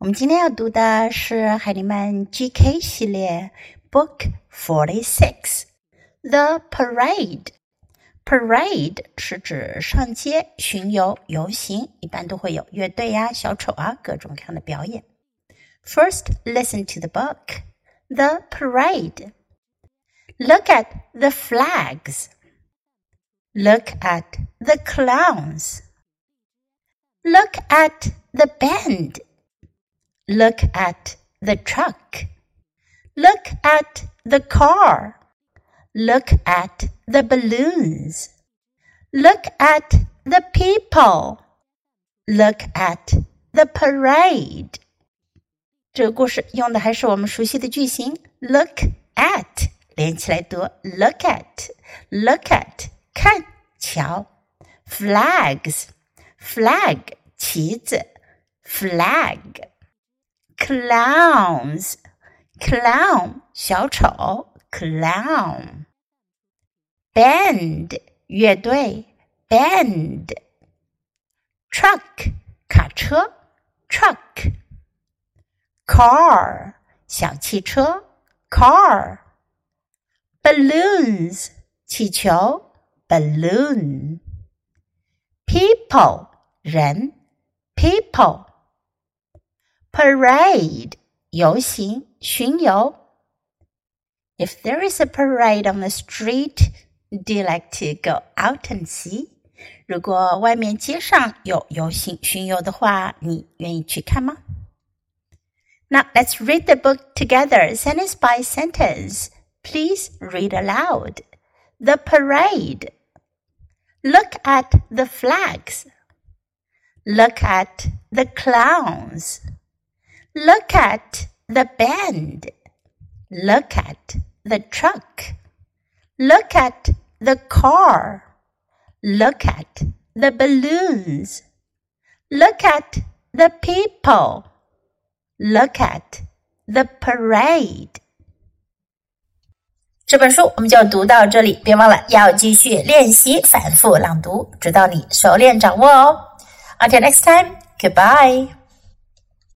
我们今天要读的是海尼曼 GK 系列 Book Forty Six The Parade。Parade 是指上街巡游游行，一般都会有乐队呀、小丑啊各种各样的表演。First, listen to the book. The Parade. Look at the flags. Look at the clowns. Look at the band. Look at the truck. Look at the car. Look at the balloons. Look at the people. Look at the parade. 这个故事用的还是我们熟悉的句型 look at 连起来读 look at look at 看瞧 flags flag 旗子 flag clowns clown 小丑 clown band 乐队 band truck 卡车 truck car 小汽车 car balloons 气球 balloon people 人 people parade 游行巡游 If there is a parade on the street, do you like to go out and see? 如果外面街上有游行巡游的话，你愿意去看吗？Now let's read the book together, sentence by sentence. Please read aloud. The parade. Look at the flags. Look at the clowns. Look at the band. Look at the truck. Look at the car. Look at the balloons. Look at the people. Look at the parade. 这本书我们就读到这里，别忘了要继续练习反复朗读，直到你熟练掌握哦。Until next time, goodbye.